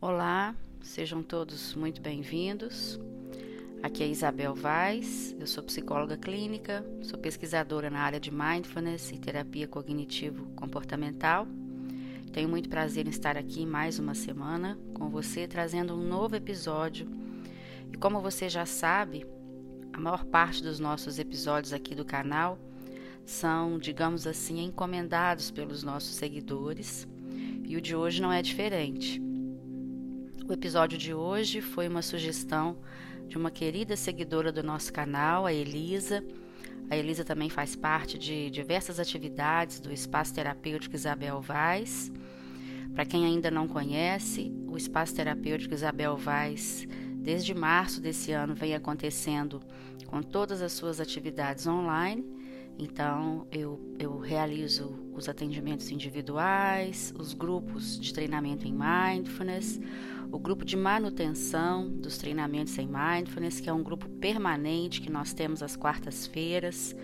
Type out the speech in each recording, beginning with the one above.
Olá, sejam todos muito bem-vindos. Aqui é Isabel Vaz, eu sou psicóloga clínica, sou pesquisadora na área de mindfulness e terapia cognitivo-comportamental. Tenho muito prazer em estar aqui mais uma semana com você, trazendo um novo episódio. E como você já sabe, a maior parte dos nossos episódios aqui do canal são, digamos assim, encomendados pelos nossos seguidores e o de hoje não é diferente. O episódio de hoje foi uma sugestão de uma querida seguidora do nosso canal, a Elisa. A Elisa também faz parte de diversas atividades do Espaço Terapêutico Isabel Vaz. Para quem ainda não conhece, o Espaço Terapêutico Isabel Vaz, desde março desse ano, vem acontecendo com todas as suas atividades online então, eu, eu realizo os atendimentos individuais, os grupos de treinamento em mindfulness, o grupo de manutenção dos treinamentos em mindfulness, que é um grupo permanente que nós temos às quartas-feiras.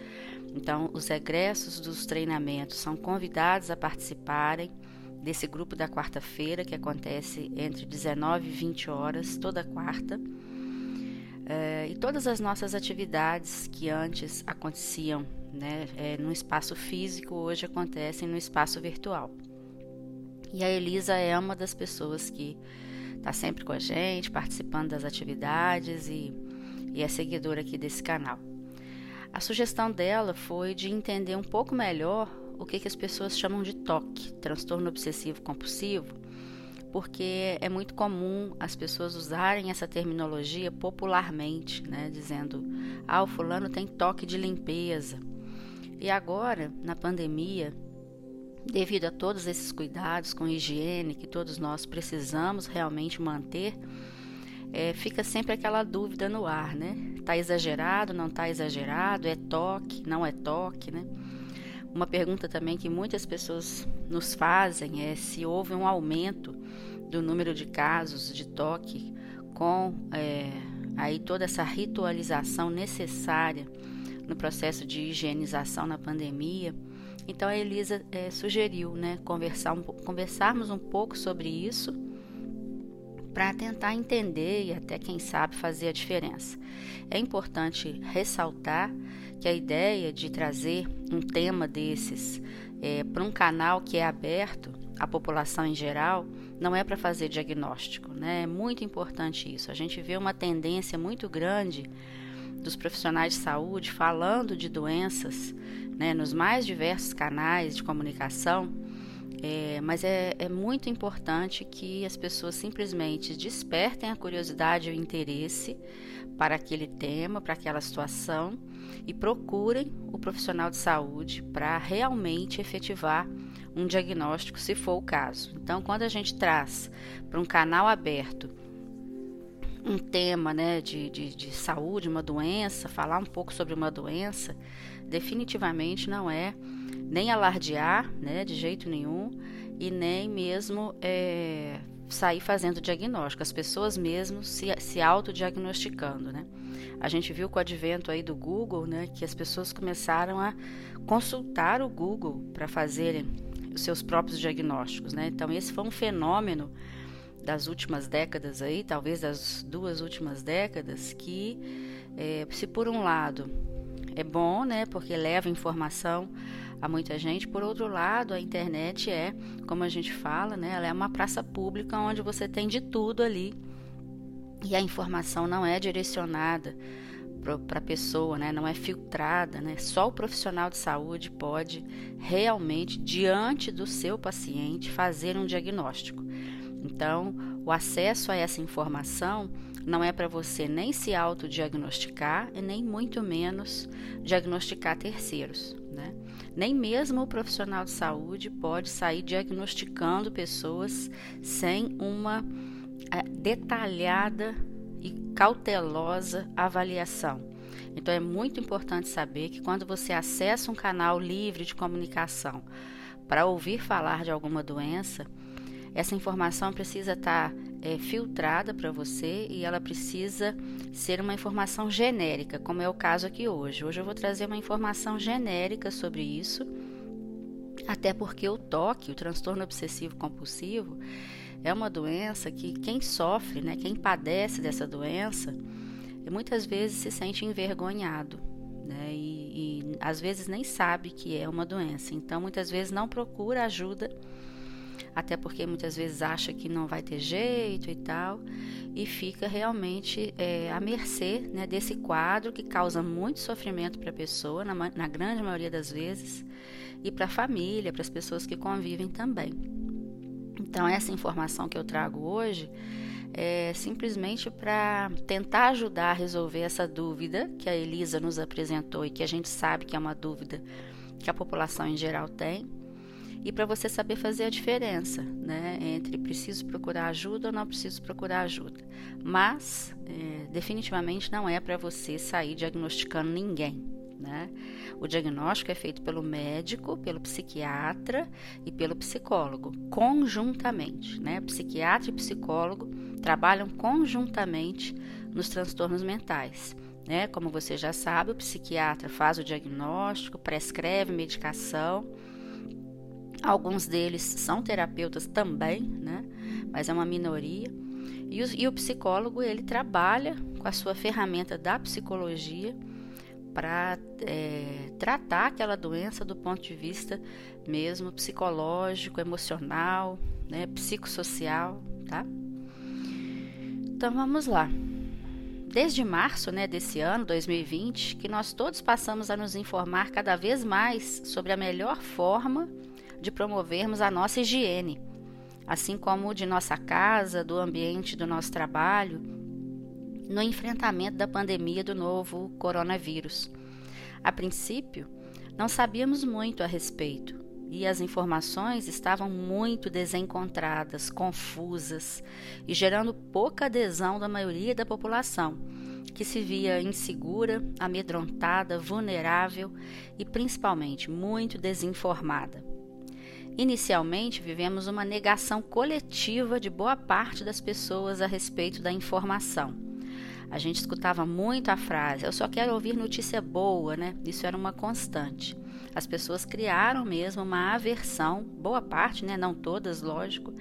Então, os egressos dos treinamentos são convidados a participarem desse grupo da quarta-feira, que acontece entre 19 e 20 horas, toda quarta. É, e todas as nossas atividades que antes aconteciam né, é, no espaço físico, hoje acontecem no espaço virtual. E a Elisa é uma das pessoas que está sempre com a gente, participando das atividades e, e é seguidora aqui desse canal. A sugestão dela foi de entender um pouco melhor o que, que as pessoas chamam de TOC, transtorno obsessivo compulsivo, porque é muito comum as pessoas usarem essa terminologia popularmente, né, dizendo: ah, o fulano tem toque de limpeza. E agora, na pandemia, devido a todos esses cuidados com higiene que todos nós precisamos realmente manter, é, fica sempre aquela dúvida no ar, né? Tá exagerado, não tá exagerado? É toque, não é toque, né? Uma pergunta também que muitas pessoas nos fazem é se houve um aumento do número de casos de toque com é, aí toda essa ritualização necessária no processo de higienização na pandemia. Então a Elisa é, sugeriu, né, conversar um, conversarmos um pouco sobre isso para tentar entender e até quem sabe fazer a diferença. É importante ressaltar que a ideia de trazer um tema desses é, para um canal que é aberto à população em geral não é para fazer diagnóstico, né? É muito importante isso. A gente vê uma tendência muito grande dos profissionais de saúde falando de doenças né, nos mais diversos canais de comunicação, é, mas é, é muito importante que as pessoas simplesmente despertem a curiosidade e o interesse para aquele tema, para aquela situação e procurem o profissional de saúde para realmente efetivar um diagnóstico, se for o caso. Então, quando a gente traz para um canal aberto um tema né, de, de, de, saúde, uma doença, falar um pouco sobre uma doença, definitivamente não é nem alardear né, de jeito nenhum e nem mesmo é, sair fazendo diagnóstico, as pessoas mesmo se, se autodiagnosticando. Né? A gente viu com o advento aí do Google né, que as pessoas começaram a consultar o Google para fazerem os seus próprios diagnósticos. Né? Então, esse foi um fenômeno das últimas décadas aí, talvez das duas últimas décadas, que é, se por um lado é bom, né, porque leva informação a muita gente, por outro lado, a internet é, como a gente fala, né, ela é uma praça pública onde você tem de tudo ali e a informação não é direcionada para a pessoa, né? não é filtrada, né? só o profissional de saúde pode realmente, diante do seu paciente, fazer um diagnóstico. Então, o acesso a essa informação não é para você nem se autodiagnosticar e nem muito menos diagnosticar terceiros. Né? Nem mesmo o profissional de saúde pode sair diagnosticando pessoas sem uma é, detalhada e cautelosa avaliação. Então é muito importante saber que quando você acessa um canal livre de comunicação para ouvir falar de alguma doença, essa informação precisa estar tá, é, filtrada para você e ela precisa ser uma informação genérica, como é o caso aqui hoje. Hoje eu vou trazer uma informação genérica sobre isso, Até porque o toque, o transtorno obsessivo compulsivo, é uma doença que quem sofre, né, quem padece dessa doença, muitas vezes se sente envergonhado, né, e, e às vezes nem sabe que é uma doença. Então, muitas vezes não procura ajuda, até porque muitas vezes acha que não vai ter jeito e tal, e fica realmente é, à mercê né, desse quadro que causa muito sofrimento para a pessoa, na, na grande maioria das vezes, e para a família, para as pessoas que convivem também. Então, essa informação que eu trago hoje é simplesmente para tentar ajudar a resolver essa dúvida que a Elisa nos apresentou e que a gente sabe que é uma dúvida que a população em geral tem, e para você saber fazer a diferença né, entre preciso procurar ajuda ou não preciso procurar ajuda. Mas, é, definitivamente, não é para você sair diagnosticando ninguém. Né? O diagnóstico é feito pelo médico, pelo psiquiatra e pelo psicólogo, conjuntamente. Né? Psiquiatra e psicólogo trabalham conjuntamente nos transtornos mentais. Né? Como você já sabe, o psiquiatra faz o diagnóstico, prescreve medicação. Alguns deles são terapeutas também, né? mas é uma minoria. E o, e o psicólogo ele trabalha com a sua ferramenta da psicologia para é, tratar aquela doença do ponto de vista mesmo psicológico, emocional, né, psicossocial, tá? Então vamos lá. Desde março né, desse ano, 2020, que nós todos passamos a nos informar cada vez mais sobre a melhor forma de promovermos a nossa higiene, assim como de nossa casa, do ambiente do nosso trabalho no enfrentamento da pandemia do novo coronavírus. A princípio, não sabíamos muito a respeito e as informações estavam muito desencontradas, confusas e gerando pouca adesão da maioria da população, que se via insegura, amedrontada, vulnerável e principalmente muito desinformada. Inicialmente, vivemos uma negação coletiva de boa parte das pessoas a respeito da informação a gente escutava muito a frase: eu só quero ouvir notícia boa, né? Isso era uma constante. As pessoas criaram mesmo uma aversão, boa parte, né? Não todas, lógico,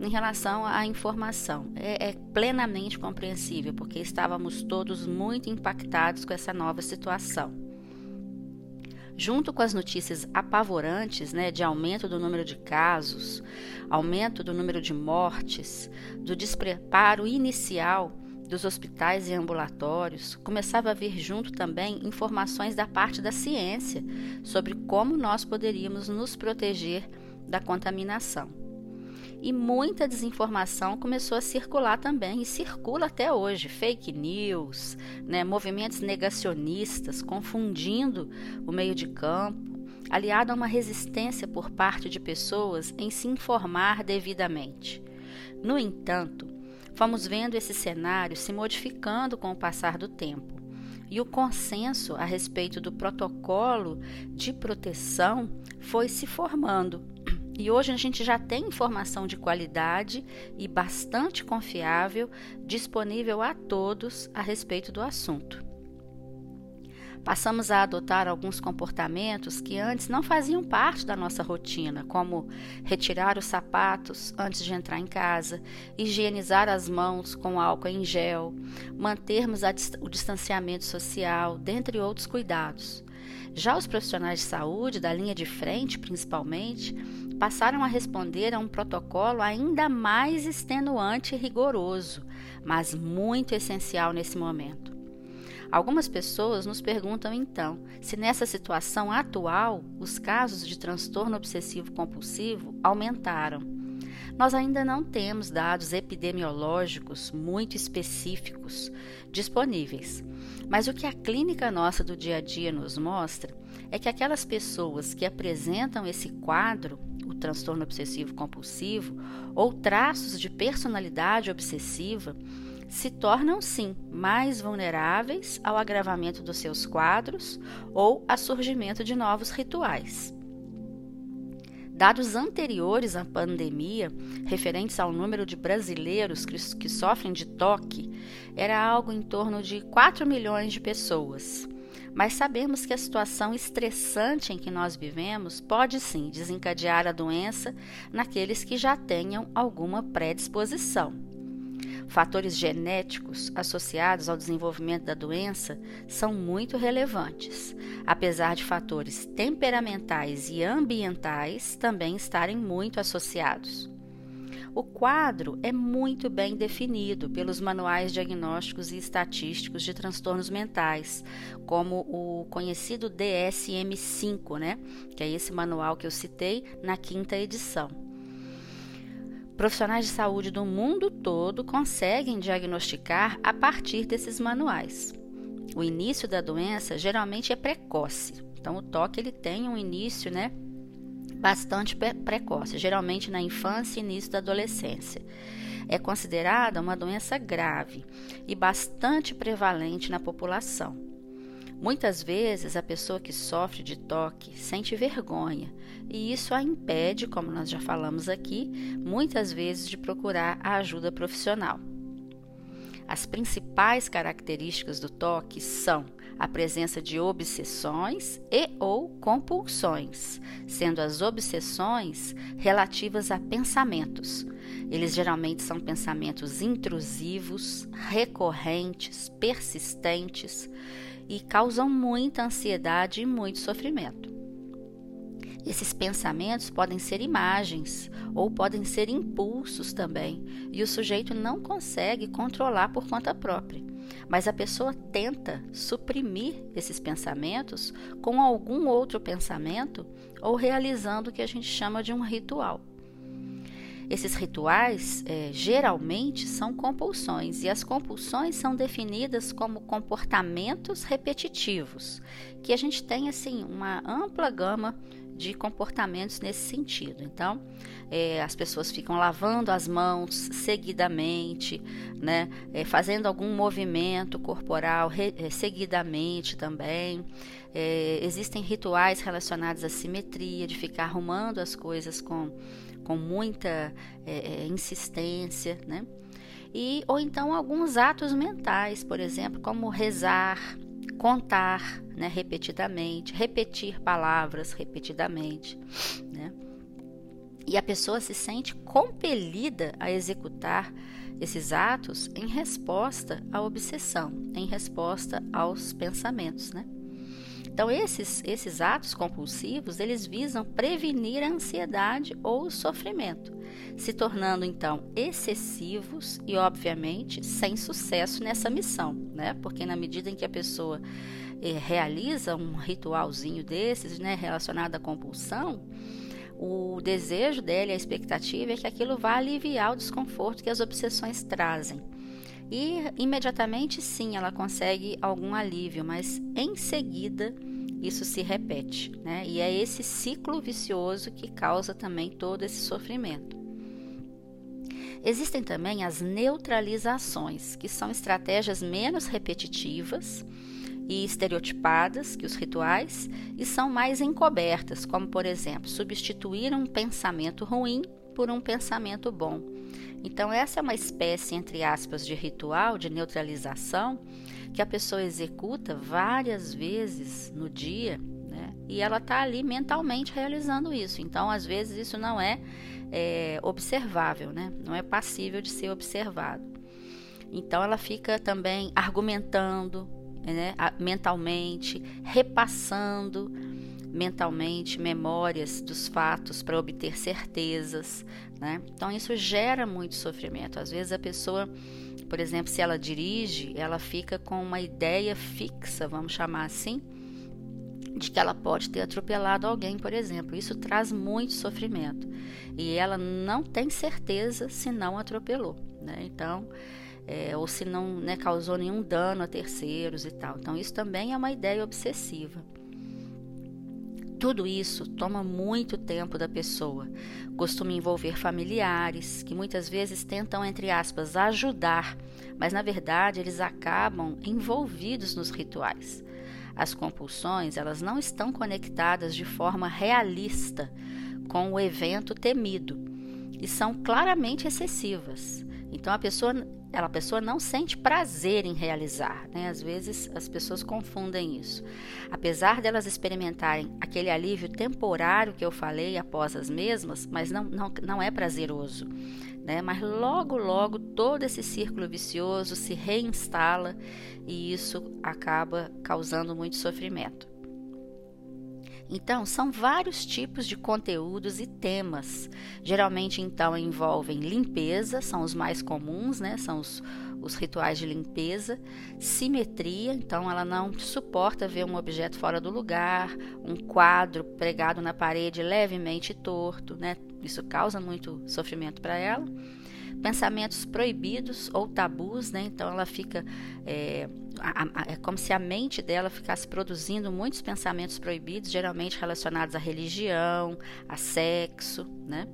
em relação à informação. É, é plenamente compreensível, porque estávamos todos muito impactados com essa nova situação junto com as notícias apavorantes né, de aumento do número de casos, aumento do número de mortes, do despreparo inicial dos hospitais e ambulatórios, começava a vir junto também informações da parte da ciência sobre como nós poderíamos nos proteger da contaminação. E muita desinformação começou a circular também e circula até hoje. Fake news, né, movimentos negacionistas, confundindo o meio de campo, aliado a uma resistência por parte de pessoas em se informar devidamente. No entanto, Fomos vendo esse cenário se modificando com o passar do tempo. E o consenso a respeito do protocolo de proteção foi se formando. E hoje a gente já tem informação de qualidade e bastante confiável disponível a todos a respeito do assunto. Passamos a adotar alguns comportamentos que antes não faziam parte da nossa rotina, como retirar os sapatos antes de entrar em casa, higienizar as mãos com álcool em gel, mantermos o distanciamento social, dentre outros cuidados. Já os profissionais de saúde, da linha de frente principalmente, passaram a responder a um protocolo ainda mais extenuante e rigoroso, mas muito essencial nesse momento. Algumas pessoas nos perguntam então se nessa situação atual os casos de transtorno obsessivo compulsivo aumentaram. Nós ainda não temos dados epidemiológicos muito específicos disponíveis, mas o que a clínica nossa do dia a dia nos mostra é que aquelas pessoas que apresentam esse quadro, o transtorno obsessivo compulsivo, ou traços de personalidade obsessiva, se tornam sim mais vulneráveis ao agravamento dos seus quadros ou a surgimento de novos rituais. Dados anteriores à pandemia, referentes ao número de brasileiros que, sofrem de toque, era algo em torno de 4 milhões de pessoas. mas sabemos que a situação estressante em que nós vivemos pode sim desencadear a doença naqueles que já tenham alguma predisposição. Fatores genéticos associados ao desenvolvimento da doença são muito relevantes, apesar de fatores temperamentais e ambientais também estarem muito associados. O quadro é muito bem definido pelos manuais diagnósticos e estatísticos de transtornos mentais, como o conhecido DSM-5, né? Que é esse manual que eu citei na quinta edição. Profissionais de saúde do mundo todo conseguem diagnosticar a partir desses manuais. O início da doença geralmente é precoce. Então o toque ele tem um início, né, bastante precoce, geralmente na infância e início da adolescência. É considerada uma doença grave e bastante prevalente na população. Muitas vezes a pessoa que sofre de toque sente vergonha e isso a impede, como nós já falamos aqui, muitas vezes de procurar a ajuda profissional. As principais características do toque são a presença de obsessões e ou compulsões, sendo as obsessões relativas a pensamentos. Eles geralmente são pensamentos intrusivos, recorrentes, persistentes e causam muita ansiedade e muito sofrimento. Esses pensamentos podem ser imagens ou podem ser impulsos também, e o sujeito não consegue controlar por conta própria mas a pessoa tenta suprimir esses pensamentos com algum outro pensamento ou realizando o que a gente chama de um ritual. Esses rituais é, geralmente são compulsões, e as compulsões são definidas como comportamentos repetitivos, que a gente tem assim uma ampla gama de comportamentos nesse sentido. Então, é, as pessoas ficam lavando as mãos seguidamente, né, é, fazendo algum movimento corporal re, é, seguidamente também. É, existem rituais relacionados à simetria, de ficar arrumando as coisas com, com muita é, é, insistência, né? E, ou então alguns atos mentais, por exemplo, como rezar, contar né, repetidamente, repetir palavras repetidamente. Né? E a pessoa se sente compelida a executar esses atos em resposta à obsessão, em resposta aos pensamentos. Né? Então, esses, esses atos compulsivos, eles visam prevenir a ansiedade ou o sofrimento, se tornando, então, excessivos e, obviamente, sem sucesso nessa missão, né? Porque na medida em que a pessoa eh, realiza um ritualzinho desses, né, relacionado à compulsão, o desejo dela, a expectativa é que aquilo vá aliviar o desconforto que as obsessões trazem. E imediatamente sim, ela consegue algum alívio, mas em seguida isso se repete, né? E é esse ciclo vicioso que causa também todo esse sofrimento. Existem também as neutralizações, que são estratégias menos repetitivas e estereotipadas que os rituais e são mais encobertas, como por exemplo, substituir um pensamento ruim por um pensamento bom. Então, essa é uma espécie, entre aspas, de ritual de neutralização que a pessoa executa várias vezes no dia, né? E ela está ali mentalmente realizando isso. Então, às vezes, isso não é, é observável, né? Não é passível de ser observado. Então, ela fica também argumentando né? mentalmente, repassando mentalmente memórias dos fatos para obter certezas, né? Então isso gera muito sofrimento. Às vezes a pessoa por exemplo, se ela dirige, ela fica com uma ideia fixa, vamos chamar assim, de que ela pode ter atropelado alguém, por exemplo. Isso traz muito sofrimento. E ela não tem certeza se não atropelou. Né? Então, é, ou se não né, causou nenhum dano a terceiros e tal. Então, isso também é uma ideia obsessiva. Tudo isso toma muito tempo da pessoa. Costuma envolver familiares, que muitas vezes tentam, entre aspas, ajudar, mas na verdade eles acabam envolvidos nos rituais. As compulsões, elas não estão conectadas de forma realista com o evento temido e são claramente excessivas. Então a pessoa, ela, a pessoa não sente prazer em realizar, né? Às vezes as pessoas confundem isso. Apesar delas experimentarem aquele alívio temporário que eu falei após as mesmas, mas não, não, não é prazeroso. Né? Mas logo, logo todo esse círculo vicioso se reinstala e isso acaba causando muito sofrimento. Então, são vários tipos de conteúdos e temas. Geralmente, então, envolvem limpeza, são os mais comuns, né? São os, os rituais de limpeza. Simetria, então, ela não suporta ver um objeto fora do lugar, um quadro pregado na parede levemente torto, né? Isso causa muito sofrimento para ela pensamentos proibidos ou tabus, né? Então ela fica é, a, a, é como se a mente dela ficasse produzindo muitos pensamentos proibidos, geralmente relacionados à religião, a sexo, né?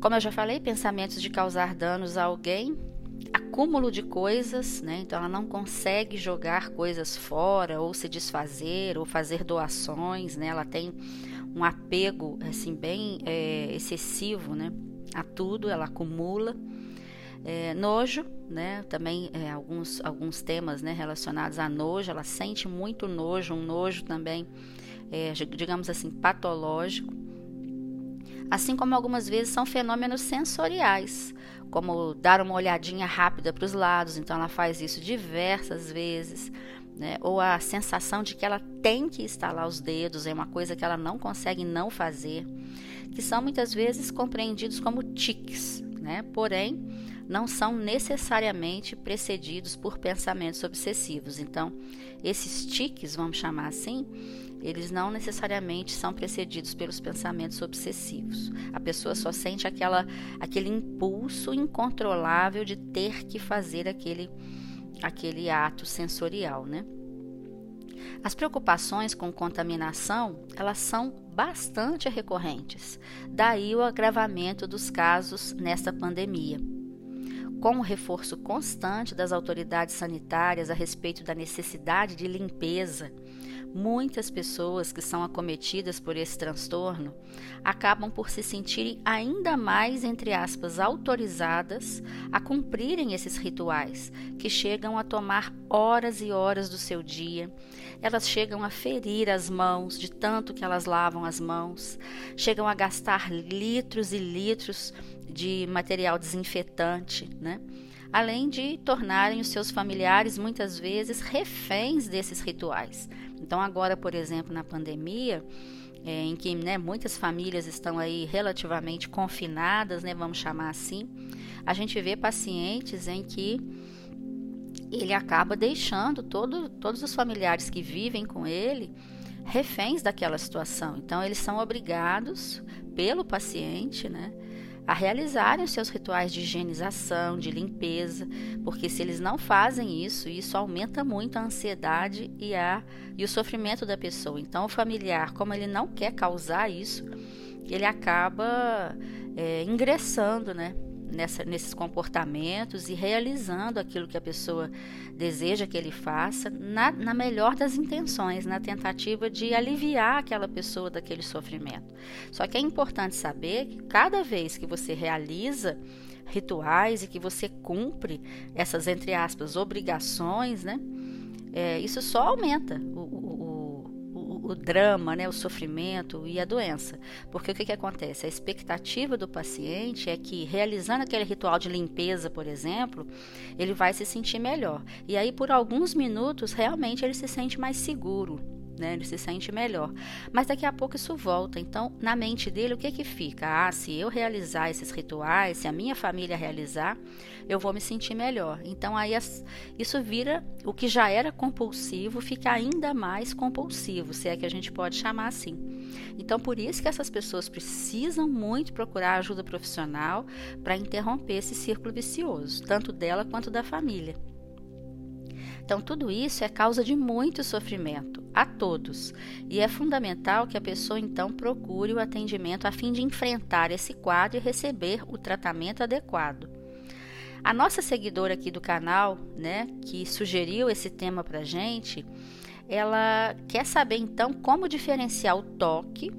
Como eu já falei, pensamentos de causar danos a alguém, acúmulo de coisas, né? Então ela não consegue jogar coisas fora ou se desfazer ou fazer doações, né? Ela tem um apego assim bem é, excessivo, né? A tudo, ela acumula. É, nojo, né? Também é, alguns, alguns temas né, relacionados a nojo, ela sente muito nojo, um nojo também, é, digamos assim, patológico. Assim como algumas vezes são fenômenos sensoriais, como dar uma olhadinha rápida para os lados, então ela faz isso diversas vezes. Né? Ou a sensação de que ela tem que estalar os dedos, é uma coisa que ela não consegue não fazer que são muitas vezes compreendidos como tiques, né? porém não são necessariamente precedidos por pensamentos obsessivos. Então, esses tiques, vamos chamar assim, eles não necessariamente são precedidos pelos pensamentos obsessivos. A pessoa só sente aquela, aquele impulso incontrolável de ter que fazer aquele, aquele ato sensorial, né? As preocupações com contaminação, elas são bastante recorrentes, daí o agravamento dos casos nesta pandemia. Com o reforço constante das autoridades sanitárias a respeito da necessidade de limpeza muitas pessoas que são acometidas por esse transtorno acabam por se sentirem ainda mais, entre aspas, autorizadas a cumprirem esses rituais, que chegam a tomar horas e horas do seu dia. Elas chegam a ferir as mãos de tanto que elas lavam as mãos, chegam a gastar litros e litros de material desinfetante, né? além de tornarem os seus familiares muitas vezes reféns desses rituais. Então, agora, por exemplo, na pandemia, é, em que né, muitas famílias estão aí relativamente confinadas, né, vamos chamar assim, a gente vê pacientes em que ele acaba deixando todo, todos os familiares que vivem com ele reféns daquela situação. Então, eles são obrigados pelo paciente, né, a realizarem os seus rituais de higienização, de limpeza, porque se eles não fazem isso, isso aumenta muito a ansiedade e, a, e o sofrimento da pessoa. Então, o familiar, como ele não quer causar isso, ele acaba é, ingressando, né? Nessa, nesses comportamentos e realizando aquilo que a pessoa deseja que ele faça, na, na melhor das intenções, na tentativa de aliviar aquela pessoa daquele sofrimento. Só que é importante saber que cada vez que você realiza rituais e que você cumpre essas, entre aspas, obrigações, né? É, isso só aumenta o, o, o drama, né, o sofrimento e a doença. Porque o que, que acontece? A expectativa do paciente é que, realizando aquele ritual de limpeza, por exemplo, ele vai se sentir melhor. E aí, por alguns minutos, realmente ele se sente mais seguro né? Ele se sente melhor. Mas daqui a pouco isso volta. Então, na mente dele, o que que fica? Ah, se eu realizar esses rituais, se a minha família realizar, eu vou me sentir melhor. Então, aí isso vira o que já era compulsivo, fica ainda mais compulsivo, se é que a gente pode chamar assim. Então, por isso que essas pessoas precisam muito procurar ajuda profissional para interromper esse círculo vicioso, tanto dela quanto da família. Então, tudo isso é causa de muito sofrimento a todos, e é fundamental que a pessoa então procure o atendimento a fim de enfrentar esse quadro e receber o tratamento adequado. A nossa seguidora aqui do canal, né, que sugeriu esse tema para gente, ela quer saber então como diferenciar o toque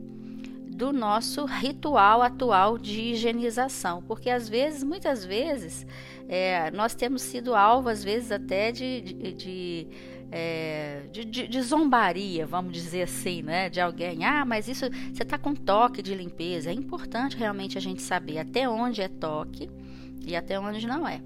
do nosso ritual atual de higienização, porque às vezes, muitas vezes, é, nós temos sido alvo, às vezes até de, de, de é, de, de, de, zombaria, vamos dizer assim, né? De alguém, ah, mas isso você está com toque de limpeza. É importante realmente a gente saber até onde é toque e até onde não é.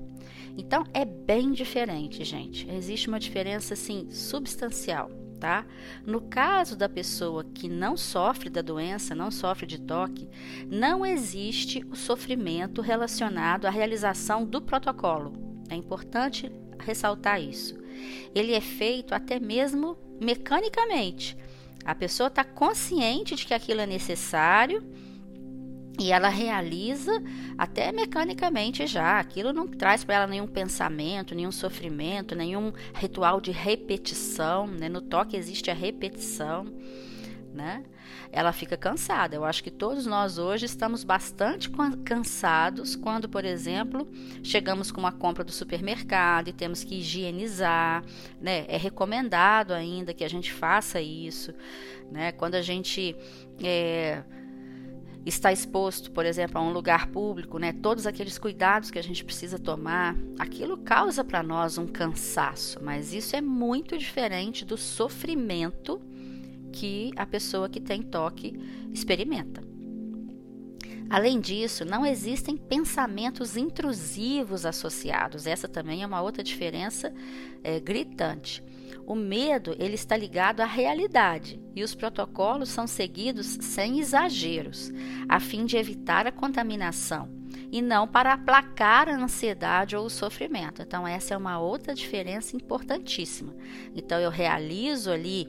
Então é bem diferente, gente. Existe uma diferença assim substancial, tá? No caso da pessoa que não sofre da doença, não sofre de toque, não existe o sofrimento relacionado à realização do protocolo. É importante ressaltar isso ele é feito até mesmo mecanicamente. A pessoa está consciente de que aquilo é necessário e ela realiza até mecanicamente já. Aquilo não traz para ela nenhum pensamento, nenhum sofrimento, nenhum ritual de repetição. Né? No toque existe a repetição. Né? ela fica cansada. Eu acho que todos nós hoje estamos bastante cansados quando, por exemplo, chegamos com uma compra do supermercado e temos que higienizar, né? É recomendado ainda que a gente faça isso, né? Quando a gente é, está exposto, por exemplo, a um lugar público, né, todos aqueles cuidados que a gente precisa tomar, aquilo causa para nós um cansaço, mas isso é muito diferente do sofrimento que a pessoa que tem toque experimenta. Além disso, não existem pensamentos intrusivos associados. Essa também é uma outra diferença é, gritante. O medo ele está ligado à realidade e os protocolos são seguidos sem exageros, a fim de evitar a contaminação e não para aplacar a ansiedade ou o sofrimento. Então essa é uma outra diferença importantíssima. Então eu realizo ali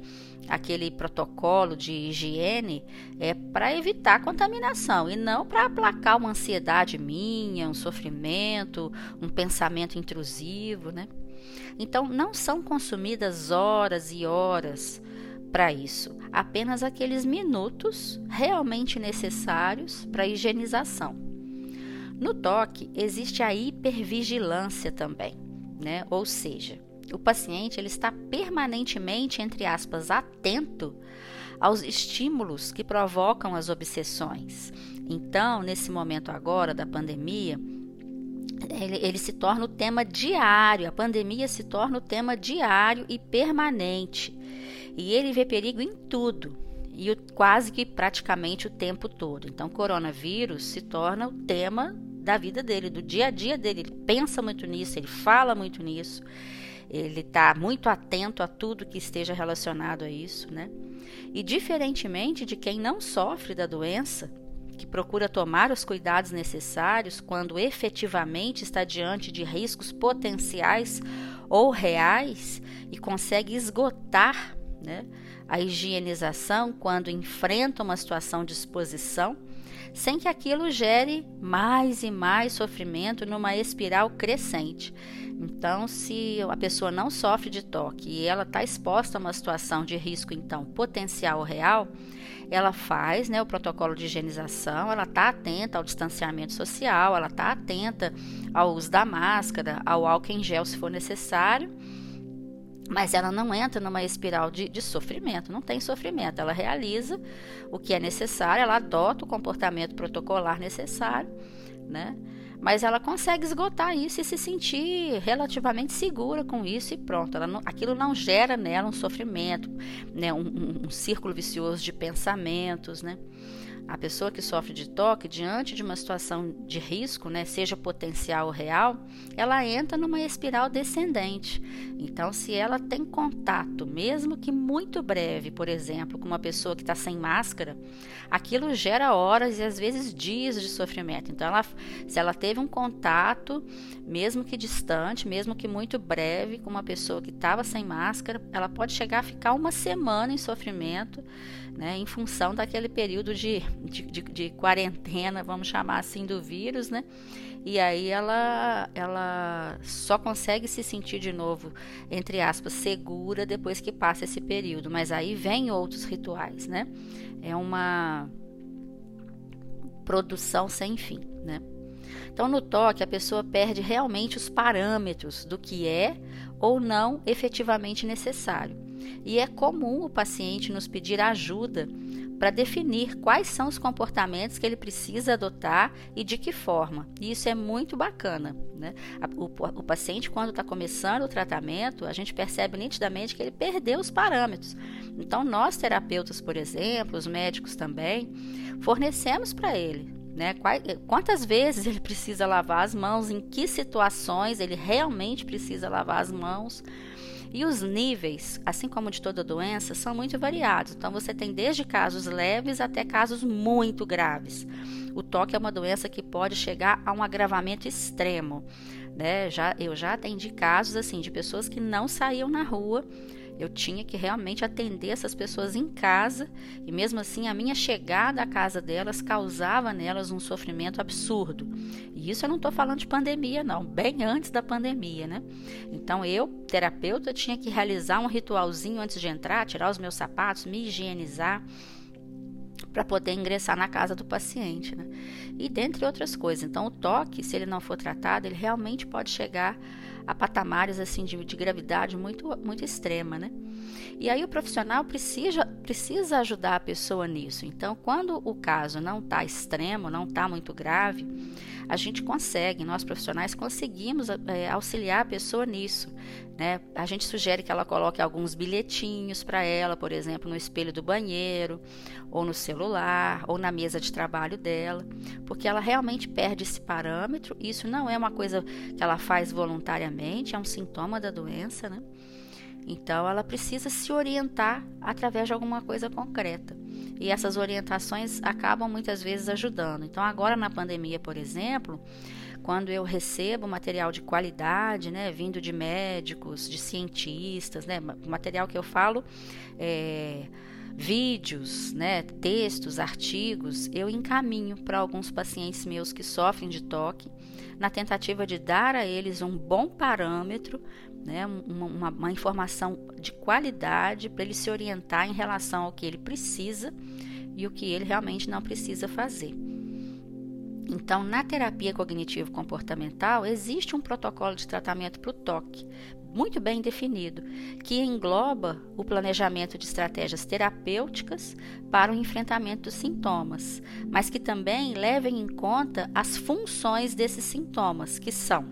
aquele protocolo de higiene é para evitar a contaminação e não para aplacar uma ansiedade minha, um sofrimento, um pensamento intrusivo, né? Então não são consumidas horas e horas para isso, apenas aqueles minutos realmente necessários para a higienização. No toque existe a hipervigilância também, né? Ou seja, o paciente ele está permanentemente, entre aspas, atento aos estímulos que provocam as obsessões. Então, nesse momento agora da pandemia, ele, ele, se torna o tema diário, a pandemia se torna o tema diário e permanente. E ele vê perigo em tudo, e o, quase que praticamente o tempo todo. Então, coronavírus se torna o tema da vida dele, do dia a dia dele. Ele pensa muito nisso, ele fala muito nisso ele está muito atento a tudo que esteja relacionado a isso, né? E diferentemente de quem não sofre da doença, que procura tomar os cuidados necessários quando efetivamente está diante de riscos potenciais ou reais e consegue esgotar né, a higienização quando enfrenta uma situação de exposição, sem que aquilo gere mais e mais sofrimento numa espiral crescente. Então, se a pessoa não sofre de toque e ela está exposta a uma situação de risco, então, potencial real, ela faz né, o protocolo de higienização, ela está atenta ao distanciamento social, ela está atenta ao uso da máscara, ao álcool em gel se for necessário, mas ela não entra numa espiral de, de sofrimento, não tem sofrimento, ela realiza o que é necessário, ela adota o comportamento protocolar necessário, né? mas ela consegue esgotar isso e se sentir relativamente segura com isso e pronto. Não, aquilo não gera nela um sofrimento, né, um, um, um círculo vicioso de pensamentos, né? A pessoa que sofre de toque, diante de uma situação de risco, né, seja potencial ou real, ela entra numa espiral descendente. Então, se ela tem contato, mesmo que muito breve, por exemplo, com uma pessoa que está sem máscara, aquilo gera horas e às vezes dias de sofrimento. Então, ela, se ela teve um contato, mesmo que distante, mesmo que muito breve, com uma pessoa que estava sem máscara, ela pode chegar a ficar uma semana em sofrimento né, em função daquele período de, de, de, de, quarentena, vamos chamar assim, do vírus, né? E aí ela, ela só consegue se sentir de novo, entre aspas, segura depois que passa esse período. Mas aí vem outros rituais, né? É uma produção sem fim, né? Então, no toque, a pessoa perde realmente os parâmetros do que é ou não efetivamente necessário e é comum o paciente nos pedir ajuda para definir quais são os comportamentos que ele precisa adotar e de que forma. E isso é muito bacana. Né? O, o paciente, quando está começando o tratamento, a gente percebe nitidamente que ele perdeu os parâmetros. Então, nós terapeutas, por exemplo, os médicos também, fornecemos para ele né? Quantas vezes ele precisa lavar as mãos, em que situações ele realmente precisa lavar as mãos. E os níveis, assim como de toda doença, são muito variados. Então, você tem desde casos leves até casos muito graves. O toque é uma doença que pode chegar a um agravamento extremo. Né? Já, eu já atendi casos assim de pessoas que não saíam na rua eu tinha que realmente atender essas pessoas em casa e mesmo assim a minha chegada à casa delas causava nelas um sofrimento absurdo. E isso eu não estou falando de pandemia, não, bem antes da pandemia, né? Então eu, terapeuta, tinha que realizar um ritualzinho antes de entrar, tirar os meus sapatos, me higienizar para poder ingressar na casa do paciente, né? E dentre outras coisas. Então, o toque, se ele não for tratado, ele realmente pode chegar a patamares assim de, de gravidade muito, muito extrema, né? E aí o profissional precisa, precisa ajudar a pessoa nisso. Então, quando o caso não está extremo, não está muito grave, a gente consegue, nós profissionais conseguimos é, auxiliar a pessoa nisso. Né? A gente sugere que ela coloque alguns bilhetinhos para ela, por exemplo, no espelho do banheiro, ou no celular, ou na mesa de trabalho dela, porque ela realmente perde esse parâmetro. Isso não é uma coisa que ela faz voluntariamente, é um sintoma da doença, né? Então, ela precisa se orientar através de alguma coisa concreta. E essas orientações acabam muitas vezes ajudando. Então, agora na pandemia, por exemplo, quando eu recebo material de qualidade, né, vindo de médicos, de cientistas, né, material que eu falo, é, vídeos, né, textos, artigos, eu encaminho para alguns pacientes meus que sofrem de toque, na tentativa de dar a eles um bom parâmetro né, uma, uma informação de qualidade para ele se orientar em relação ao que ele precisa e o que ele realmente não precisa fazer. Então, na terapia cognitivo-comportamental, existe um protocolo de tratamento para o toque, muito bem definido, que engloba o planejamento de estratégias terapêuticas para o enfrentamento dos sintomas, mas que também levem em conta as funções desses sintomas, que são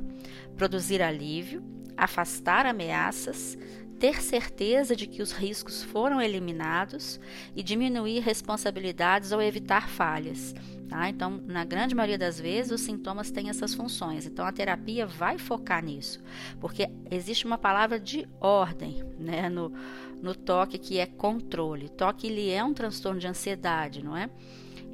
produzir alívio, afastar ameaças, ter certeza de que os riscos foram eliminados e diminuir responsabilidades ou evitar falhas. Tá? Então, na grande maioria das vezes, os sintomas têm essas funções. Então, a terapia vai focar nisso, porque existe uma palavra de ordem né, no, no toque que é controle. Toque ele é um transtorno de ansiedade, não é?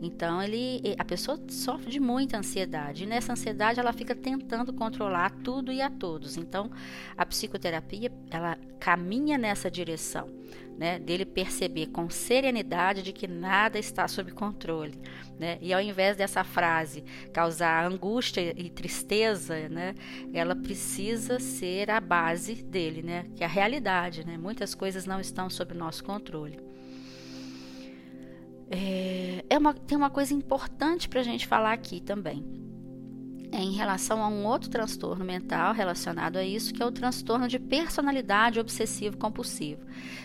Então ele, a pessoa sofre de muita ansiedade e nessa ansiedade ela fica tentando controlar tudo e a todos. Então a psicoterapia ela caminha nessa direção, né, dele perceber com serenidade de que nada está sob controle, né? E ao invés dessa frase causar angústia e tristeza, né, ela precisa ser a base dele, né, que é a realidade, né? Muitas coisas não estão sob nosso controle. É, é uma, tem uma coisa importante para a gente falar aqui também. É em relação a um outro transtorno mental relacionado a isso, que é o transtorno de personalidade obsessivo-compulsivo.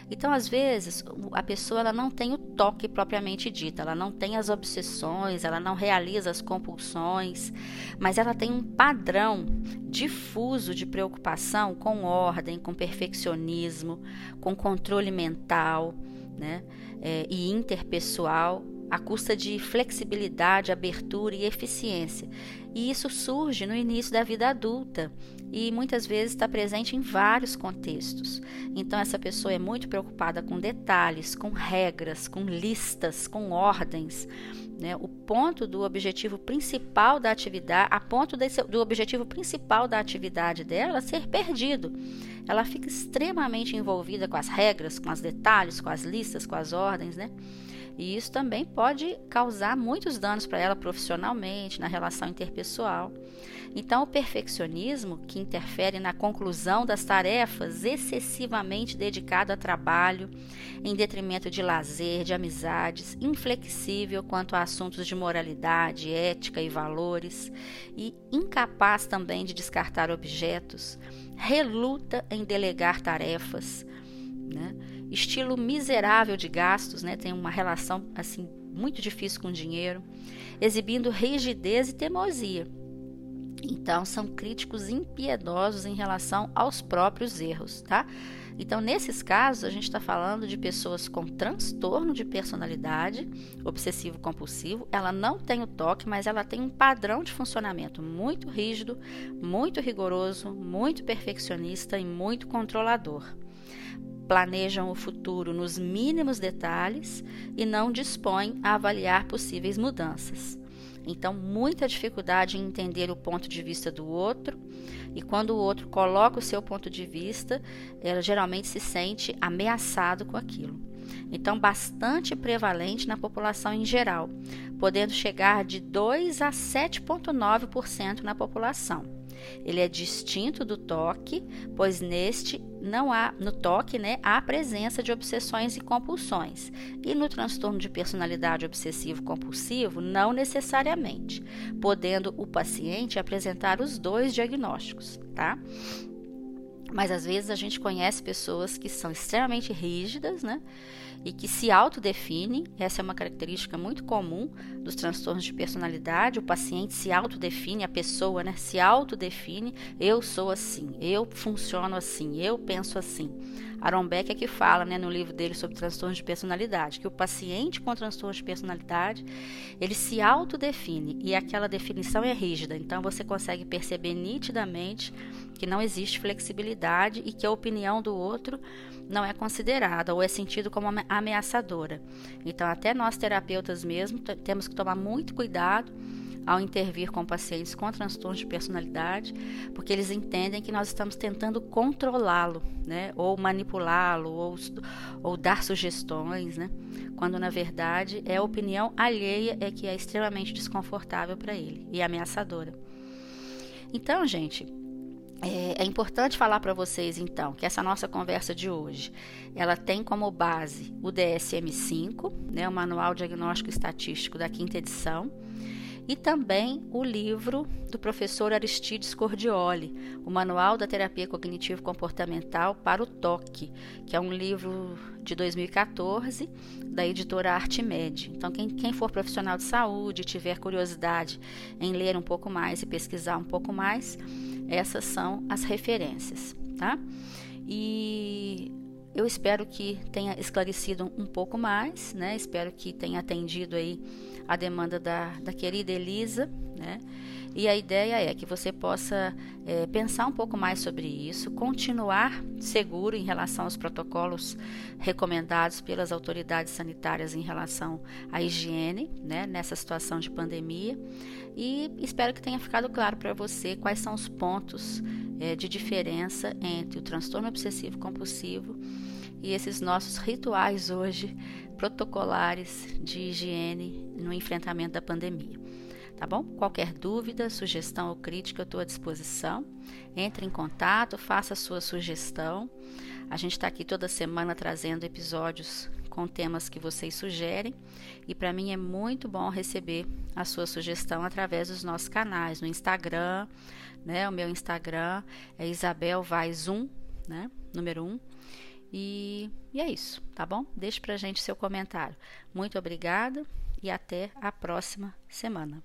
Então, às vezes, a pessoa ela não tem o toque propriamente dito, ela não tem as obsessões, ela não realiza as compulsões, mas ela tem um padrão difuso de preocupação com ordem, com perfeccionismo, com controle mental né, é, e interpessoal à custa de flexibilidade, abertura e eficiência. E isso surge no início da vida adulta e muitas vezes está presente em vários contextos. Então, essa pessoa é muito preocupada com detalhes, com regras, com listas, com ordens. Né? O ponto do objetivo principal da atividade, a ponto desse, do objetivo principal da atividade dela ser perdido. Ela fica extremamente envolvida com as regras, com os detalhes, com as listas, com as ordens, né? E isso também pode causar muitos danos para ela profissionalmente, na relação interpessoal. Então, o perfeccionismo, que interfere na conclusão das tarefas excessivamente dedicado a trabalho, em detrimento de lazer, de amizades, inflexível quanto a assuntos de moralidade, ética e valores, e incapaz também de descartar objetos, reluta em delegar tarefas, né? estilo miserável de gastos, né? Tem uma relação assim muito difícil com o dinheiro, exibindo rigidez e teimosia. Então, são críticos impiedosos em relação aos próprios erros, tá? Então, nesses casos, a gente está falando de pessoas com transtorno de personalidade obsessivo-compulsivo. Ela não tem o toque, mas ela tem um padrão de funcionamento muito rígido, muito rigoroso, muito perfeccionista e muito controlador. Planejam o futuro nos mínimos detalhes e não dispõem a avaliar possíveis mudanças. Então, muita dificuldade em entender o ponto de vista do outro, e quando o outro coloca o seu ponto de vista, ela geralmente se sente ameaçado com aquilo. Então, bastante prevalente na população em geral, podendo chegar de 2 a 7,9% na população. Ele é distinto do toque, pois neste não há no toque, né, há presença de obsessões e compulsões. E no transtorno de personalidade obsessivo compulsivo, não necessariamente, podendo o paciente apresentar os dois diagnósticos, tá? Mas às vezes a gente conhece pessoas que são extremamente rígidas, né? E que se autodefinem. Essa é uma característica muito comum dos transtornos de personalidade. O paciente se autodefine, a pessoa, né? Se autodefine. Eu sou assim, eu funciono assim, eu penso assim. Aaron Beck é que fala, né, no livro dele sobre transtornos de personalidade, que o paciente com transtorno de personalidade, ele se autodefine e aquela definição é rígida. Então você consegue perceber nitidamente que não existe flexibilidade e que a opinião do outro não é considerada ou é sentido como ameaçadora. Então, até nós terapeutas mesmo temos que tomar muito cuidado ao intervir com pacientes com transtornos de personalidade, porque eles entendem que nós estamos tentando controlá-lo, né, ou manipulá-lo, ou, ou dar sugestões, né, quando na verdade é a opinião alheia é que é extremamente desconfortável para ele e ameaçadora. Então, gente, é, é, importante falar para vocês então que essa nossa conversa de hoje ela tem como base o DSM-5, né, o Manual Diagnóstico Estatístico da quinta edição, e também o livro do professor Aristides Cordioli, o Manual da Terapia Cognitivo Comportamental para o Toque, que é um livro de 2014 da editora Artimed. Então, quem, quem for profissional de saúde, tiver curiosidade em ler um pouco mais e pesquisar um pouco mais, essas são as referências, tá? E eu espero que tenha esclarecido um pouco mais, né? Espero que tenha atendido aí a demanda da, da querida Elisa, né? E a ideia é que você possa é, pensar um pouco mais sobre isso, continuar seguro em relação aos protocolos recomendados pelas autoridades sanitárias em relação à higiene, né, nessa situação de pandemia. E espero que tenha ficado claro para você quais são os pontos é, de diferença entre o transtorno obsessivo compulsivo e esses nossos rituais hoje protocolares de higiene no enfrentamento da pandemia. Tá bom? Qualquer dúvida, sugestão ou crítica, eu estou à disposição. Entre em contato, faça a sua sugestão. A gente está aqui toda semana trazendo episódios com temas que vocês sugerem. E para mim é muito bom receber a sua sugestão através dos nossos canais, no Instagram, né? O meu Instagram é Isabel Vaz 1, né? Número 1. E, e é isso, tá bom? Deixe pra gente seu comentário. Muito obrigada e até a próxima semana.